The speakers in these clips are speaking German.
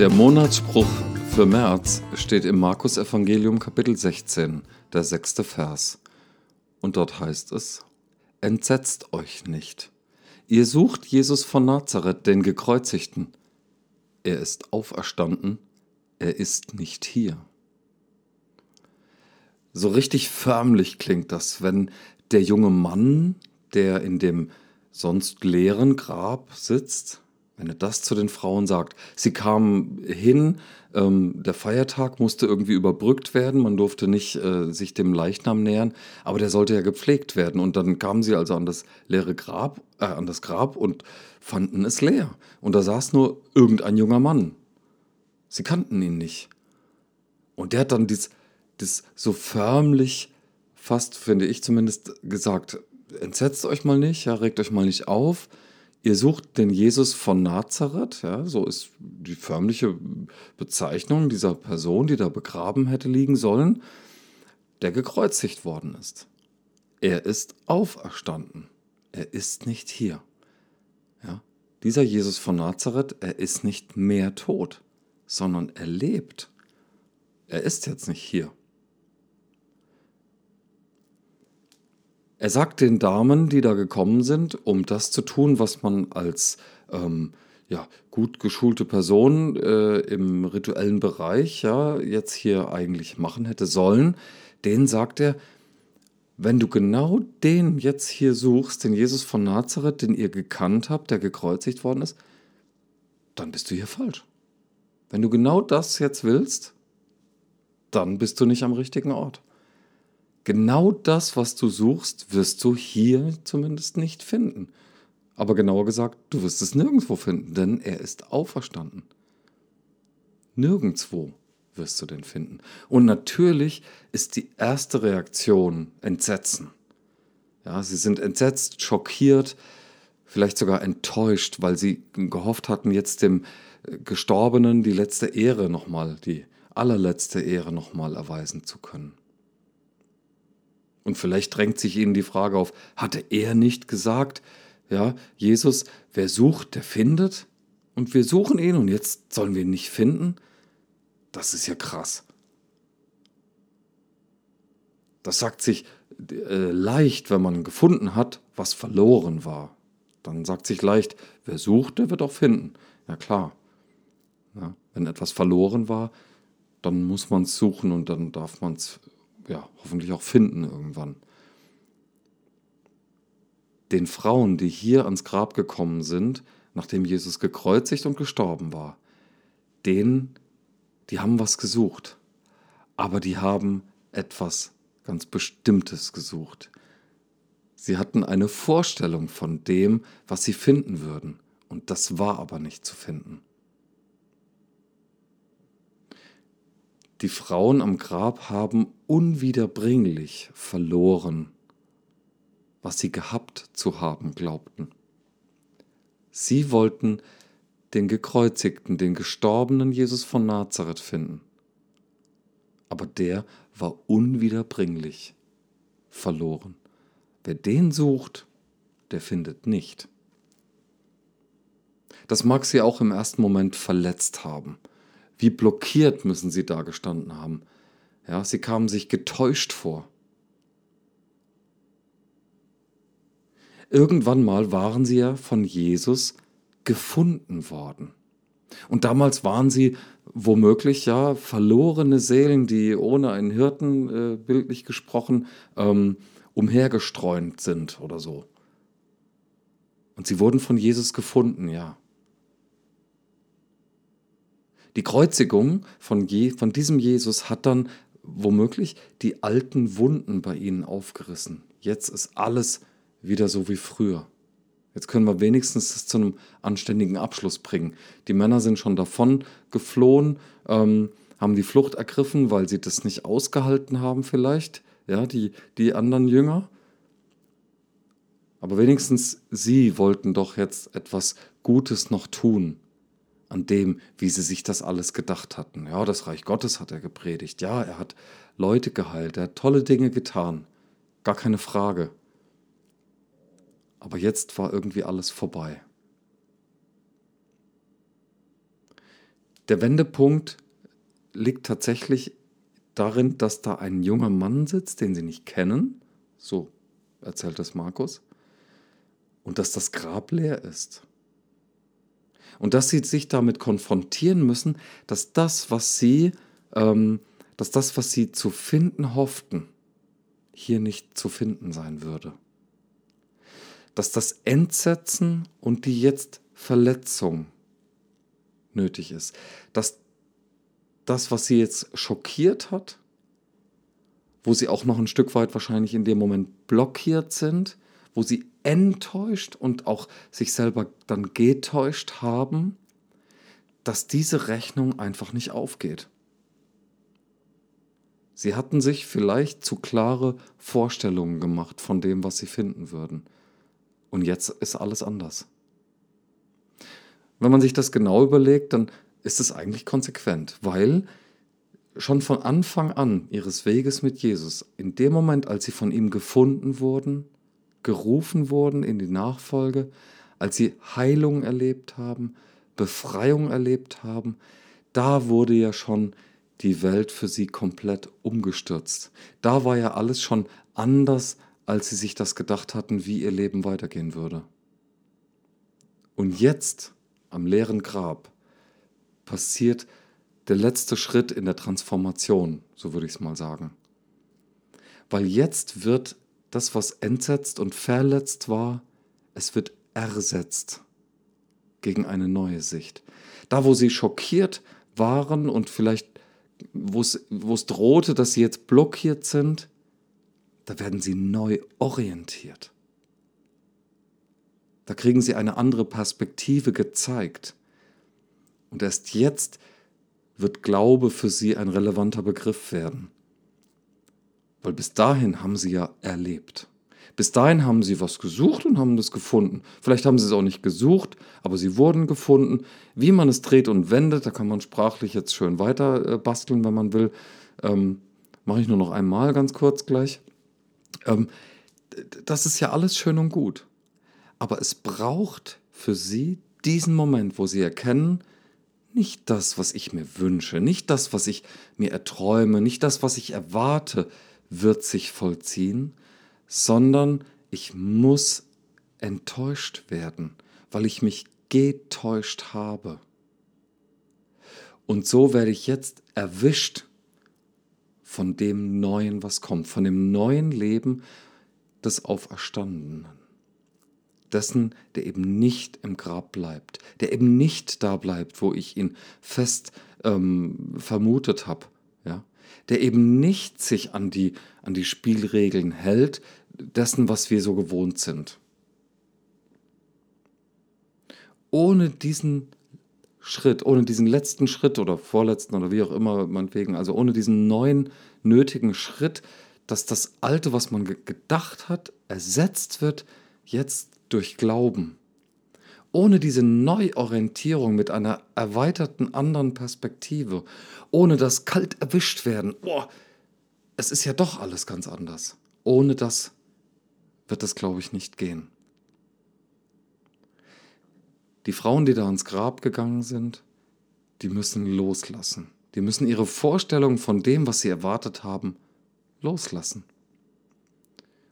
Der Monatsspruch für März steht im Markus Evangelium Kapitel 16, der sechste Vers. Und dort heißt es, Entsetzt euch nicht. Ihr sucht Jesus von Nazareth, den Gekreuzigten. Er ist auferstanden, er ist nicht hier. So richtig förmlich klingt das, wenn der junge Mann, der in dem sonst leeren Grab sitzt, wenn er das zu den Frauen sagt. Sie kamen hin, ähm, der Feiertag musste irgendwie überbrückt werden, man durfte nicht äh, sich dem Leichnam nähern, aber der sollte ja gepflegt werden. Und dann kamen sie also an das leere Grab, äh, an das Grab und fanden es leer. Und da saß nur irgendein junger Mann. Sie kannten ihn nicht. Und der hat dann dies, dies so förmlich, fast finde ich zumindest, gesagt, entsetzt euch mal nicht, ja, regt euch mal nicht auf, Ihr sucht den Jesus von Nazareth, ja, so ist die förmliche Bezeichnung dieser Person, die da begraben hätte liegen sollen, der gekreuzigt worden ist. Er ist auferstanden. Er ist nicht hier. Ja, dieser Jesus von Nazareth, er ist nicht mehr tot, sondern er lebt. Er ist jetzt nicht hier. Er sagt den Damen, die da gekommen sind, um das zu tun, was man als ähm, ja, gut geschulte Person äh, im rituellen Bereich ja jetzt hier eigentlich machen hätte sollen, den sagt er, wenn du genau den jetzt hier suchst, den Jesus von Nazareth, den ihr gekannt habt, der gekreuzigt worden ist, dann bist du hier falsch. Wenn du genau das jetzt willst, dann bist du nicht am richtigen Ort. Genau das, was du suchst, wirst du hier zumindest nicht finden. Aber genauer gesagt, du wirst es nirgendwo finden, denn er ist auferstanden. Nirgendwo wirst du den finden. Und natürlich ist die erste Reaktion Entsetzen. Ja, sie sind entsetzt, schockiert, vielleicht sogar enttäuscht, weil sie gehofft hatten, jetzt dem äh, Gestorbenen die letzte Ehre nochmal, die allerletzte Ehre nochmal erweisen zu können. Und vielleicht drängt sich ihnen die Frage auf, hatte er nicht gesagt, ja, Jesus, wer sucht, der findet? Und wir suchen ihn und jetzt sollen wir ihn nicht finden? Das ist ja krass. Das sagt sich äh, leicht, wenn man gefunden hat, was verloren war. Dann sagt sich leicht, wer sucht, der wird auch finden. Ja klar. Ja, wenn etwas verloren war, dann muss man es suchen und dann darf man es ja, hoffentlich auch finden irgendwann. Den Frauen, die hier ans Grab gekommen sind, nachdem Jesus gekreuzigt und gestorben war, denen, die haben was gesucht, aber die haben etwas ganz Bestimmtes gesucht. Sie hatten eine Vorstellung von dem, was sie finden würden, und das war aber nicht zu finden. Die Frauen am Grab haben unwiederbringlich verloren, was sie gehabt zu haben glaubten. Sie wollten den gekreuzigten, den gestorbenen Jesus von Nazareth finden. Aber der war unwiederbringlich verloren. Wer den sucht, der findet nicht. Das mag sie auch im ersten Moment verletzt haben. Wie blockiert müssen sie da gestanden haben. Ja, sie kamen sich getäuscht vor. Irgendwann mal waren sie ja von Jesus gefunden worden. Und damals waren sie womöglich ja verlorene Seelen, die ohne einen Hirten, äh, bildlich gesprochen, ähm, umhergestreunt sind oder so. Und sie wurden von Jesus gefunden, ja. Die Kreuzigung von, Je, von diesem Jesus hat dann womöglich die alten Wunden bei ihnen aufgerissen. Jetzt ist alles wieder so wie früher. Jetzt können wir wenigstens das zu einem anständigen Abschluss bringen. Die Männer sind schon davon geflohen, ähm, haben die Flucht ergriffen, weil sie das nicht ausgehalten haben vielleicht, ja, die, die anderen Jünger. Aber wenigstens sie wollten doch jetzt etwas Gutes noch tun an dem, wie sie sich das alles gedacht hatten. Ja, das Reich Gottes hat er gepredigt. Ja, er hat Leute geheilt. Er hat tolle Dinge getan. Gar keine Frage. Aber jetzt war irgendwie alles vorbei. Der Wendepunkt liegt tatsächlich darin, dass da ein junger Mann sitzt, den sie nicht kennen, so erzählt es Markus, und dass das Grab leer ist. Und dass sie sich damit konfrontieren müssen, dass das, was sie, ähm, dass das, was sie zu finden hofften, hier nicht zu finden sein würde. Dass das Entsetzen und die jetzt Verletzung nötig ist. Dass das, was sie jetzt schockiert hat, wo sie auch noch ein Stück weit wahrscheinlich in dem Moment blockiert sind, wo sie enttäuscht und auch sich selber dann getäuscht haben, dass diese Rechnung einfach nicht aufgeht. Sie hatten sich vielleicht zu klare Vorstellungen gemacht von dem, was sie finden würden. Und jetzt ist alles anders. Wenn man sich das genau überlegt, dann ist es eigentlich konsequent, weil schon von Anfang an ihres Weges mit Jesus, in dem Moment, als sie von ihm gefunden wurden, gerufen wurden in die Nachfolge, als sie Heilung erlebt haben, Befreiung erlebt haben, da wurde ja schon die Welt für sie komplett umgestürzt. Da war ja alles schon anders, als sie sich das gedacht hatten, wie ihr Leben weitergehen würde. Und jetzt, am leeren Grab, passiert der letzte Schritt in der Transformation, so würde ich es mal sagen. Weil jetzt wird das, was entsetzt und verletzt war, es wird ersetzt gegen eine neue Sicht. Da, wo sie schockiert waren und vielleicht, wo es, drohte, dass sie jetzt blockiert sind, da werden sie neu orientiert. Da kriegen sie eine andere Perspektive gezeigt. Und erst jetzt wird Glaube für sie ein relevanter Begriff werden. Weil bis dahin haben sie ja erlebt. Bis dahin haben sie was gesucht und haben das gefunden. Vielleicht haben sie es auch nicht gesucht, aber sie wurden gefunden. Wie man es dreht und wendet, da kann man sprachlich jetzt schön weiter äh, basteln, wenn man will. Ähm, Mache ich nur noch einmal ganz kurz gleich. Ähm, das ist ja alles schön und gut. Aber es braucht für sie diesen Moment, wo sie erkennen, nicht das, was ich mir wünsche, nicht das, was ich mir erträume, nicht das, was ich erwarte, wird sich vollziehen, sondern ich muss enttäuscht werden, weil ich mich getäuscht habe. Und so werde ich jetzt erwischt von dem Neuen, was kommt, von dem neuen Leben des Auferstandenen dessen, der eben nicht im Grab bleibt, der eben nicht da bleibt, wo ich ihn fest ähm, vermutet habe? Der eben nicht sich an die, an die Spielregeln hält, dessen, was wir so gewohnt sind. Ohne diesen Schritt, ohne diesen letzten Schritt oder vorletzten oder wie auch immer, meinetwegen, also ohne diesen neuen nötigen Schritt, dass das Alte, was man gedacht hat, ersetzt wird, jetzt durch Glauben. Ohne diese Neuorientierung mit einer erweiterten anderen Perspektive, ohne das kalt erwischt werden, oh, es ist ja doch alles ganz anders. Ohne das wird es, glaube ich, nicht gehen. Die Frauen, die da ins Grab gegangen sind, die müssen loslassen. Die müssen ihre Vorstellung von dem, was sie erwartet haben, loslassen.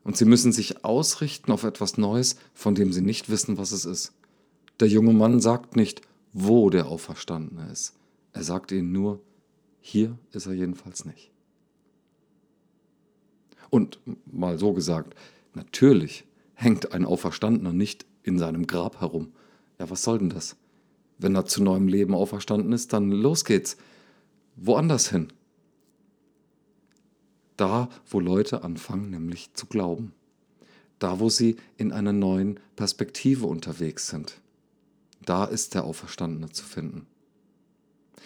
Und sie müssen sich ausrichten auf etwas Neues, von dem sie nicht wissen, was es ist. Der junge Mann sagt nicht, wo der Auferstandene ist. Er sagt ihnen nur, hier ist er jedenfalls nicht. Und mal so gesagt, natürlich hängt ein Auferstandener nicht in seinem Grab herum. Ja, was soll denn das? Wenn er zu neuem Leben auferstanden ist, dann los geht's. Woanders hin da, wo Leute anfangen, nämlich zu glauben. Da, wo sie in einer neuen Perspektive unterwegs sind. Da ist der Auferstandene zu finden.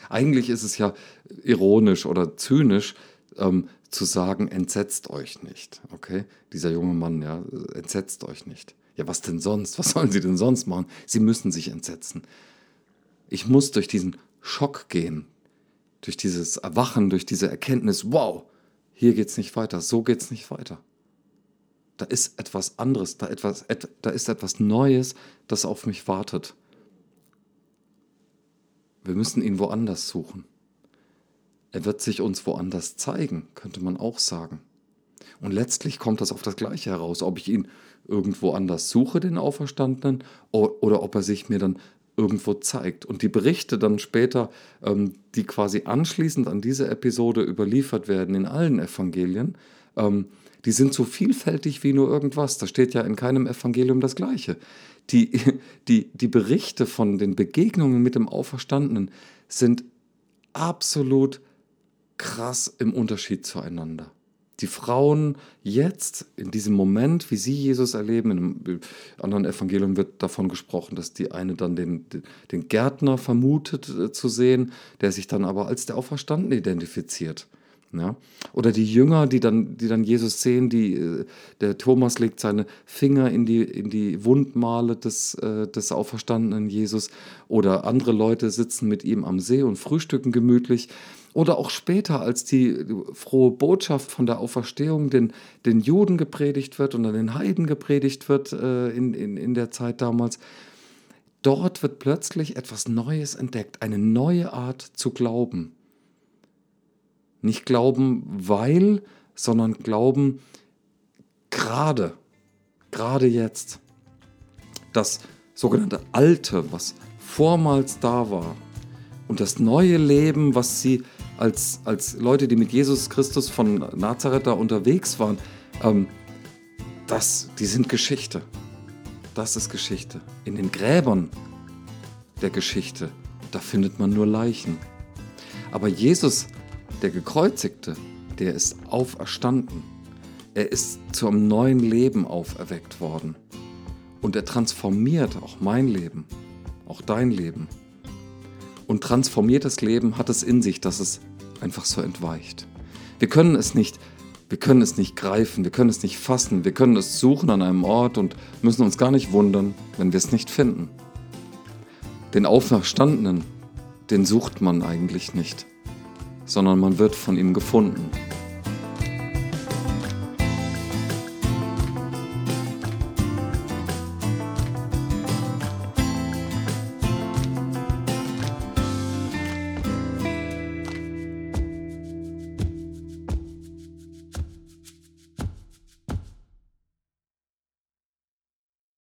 Eigentlich ist es ja ironisch oder zynisch ähm, zu sagen, entsetzt euch nicht. Okay? Dieser junge Mann, ja, entsetzt euch nicht. Ja, was denn sonst? Was sollen sie denn sonst machen? Sie müssen sich entsetzen. Ich muss durch diesen Schock gehen, durch dieses Erwachen, durch diese Erkenntnis, wow, hier geht es nicht weiter, so geht es nicht weiter. Da ist etwas anderes, da, etwas, da ist etwas Neues, das auf mich wartet. Wir müssen ihn woanders suchen. Er wird sich uns woanders zeigen, könnte man auch sagen. Und letztlich kommt das auf das Gleiche heraus, ob ich ihn irgendwo anders suche, den Auferstandenen, oder ob er sich mir dann irgendwo zeigt. Und die Berichte dann später, ähm, die quasi anschließend an diese Episode überliefert werden in allen Evangelien, ähm, die sind so vielfältig wie nur irgendwas. Da steht ja in keinem Evangelium das Gleiche. Die, die, die Berichte von den Begegnungen mit dem Auferstandenen sind absolut krass im Unterschied zueinander. Die Frauen jetzt, in diesem Moment, wie sie Jesus erleben, in einem anderen Evangelium wird davon gesprochen, dass die eine dann den, den Gärtner vermutet äh, zu sehen, der sich dann aber als der Auferstandene identifiziert. Ja? Oder die Jünger, die dann, die dann Jesus sehen, die, äh, der Thomas legt seine Finger in die, in die Wundmale des, äh, des auferstandenen Jesus. Oder andere Leute sitzen mit ihm am See und frühstücken gemütlich. Oder auch später, als die frohe Botschaft von der Auferstehung den, den Juden gepredigt wird und dann den Heiden gepredigt wird äh, in, in, in der Zeit damals. Dort wird plötzlich etwas Neues entdeckt, eine neue Art zu glauben. Nicht glauben, weil, sondern glauben gerade, gerade jetzt. Das sogenannte Alte, was vormals da war, und das neue Leben, was sie als, als Leute, die mit Jesus Christus von Nazareth da unterwegs waren, ähm, das, die sind Geschichte. Das ist Geschichte. In den Gräbern der Geschichte, da findet man nur Leichen. Aber Jesus der Gekreuzigte, der ist auferstanden. Er ist zu einem neuen Leben auferweckt worden. Und er transformiert auch mein Leben, auch dein Leben. Und transformiertes Leben hat es in sich, dass es einfach so entweicht. Wir können es nicht, wir können es nicht greifen, wir können es nicht fassen, wir können es suchen an einem Ort und müssen uns gar nicht wundern, wenn wir es nicht finden. Den Auferstandenen, den sucht man eigentlich nicht sondern man wird von ihm gefunden.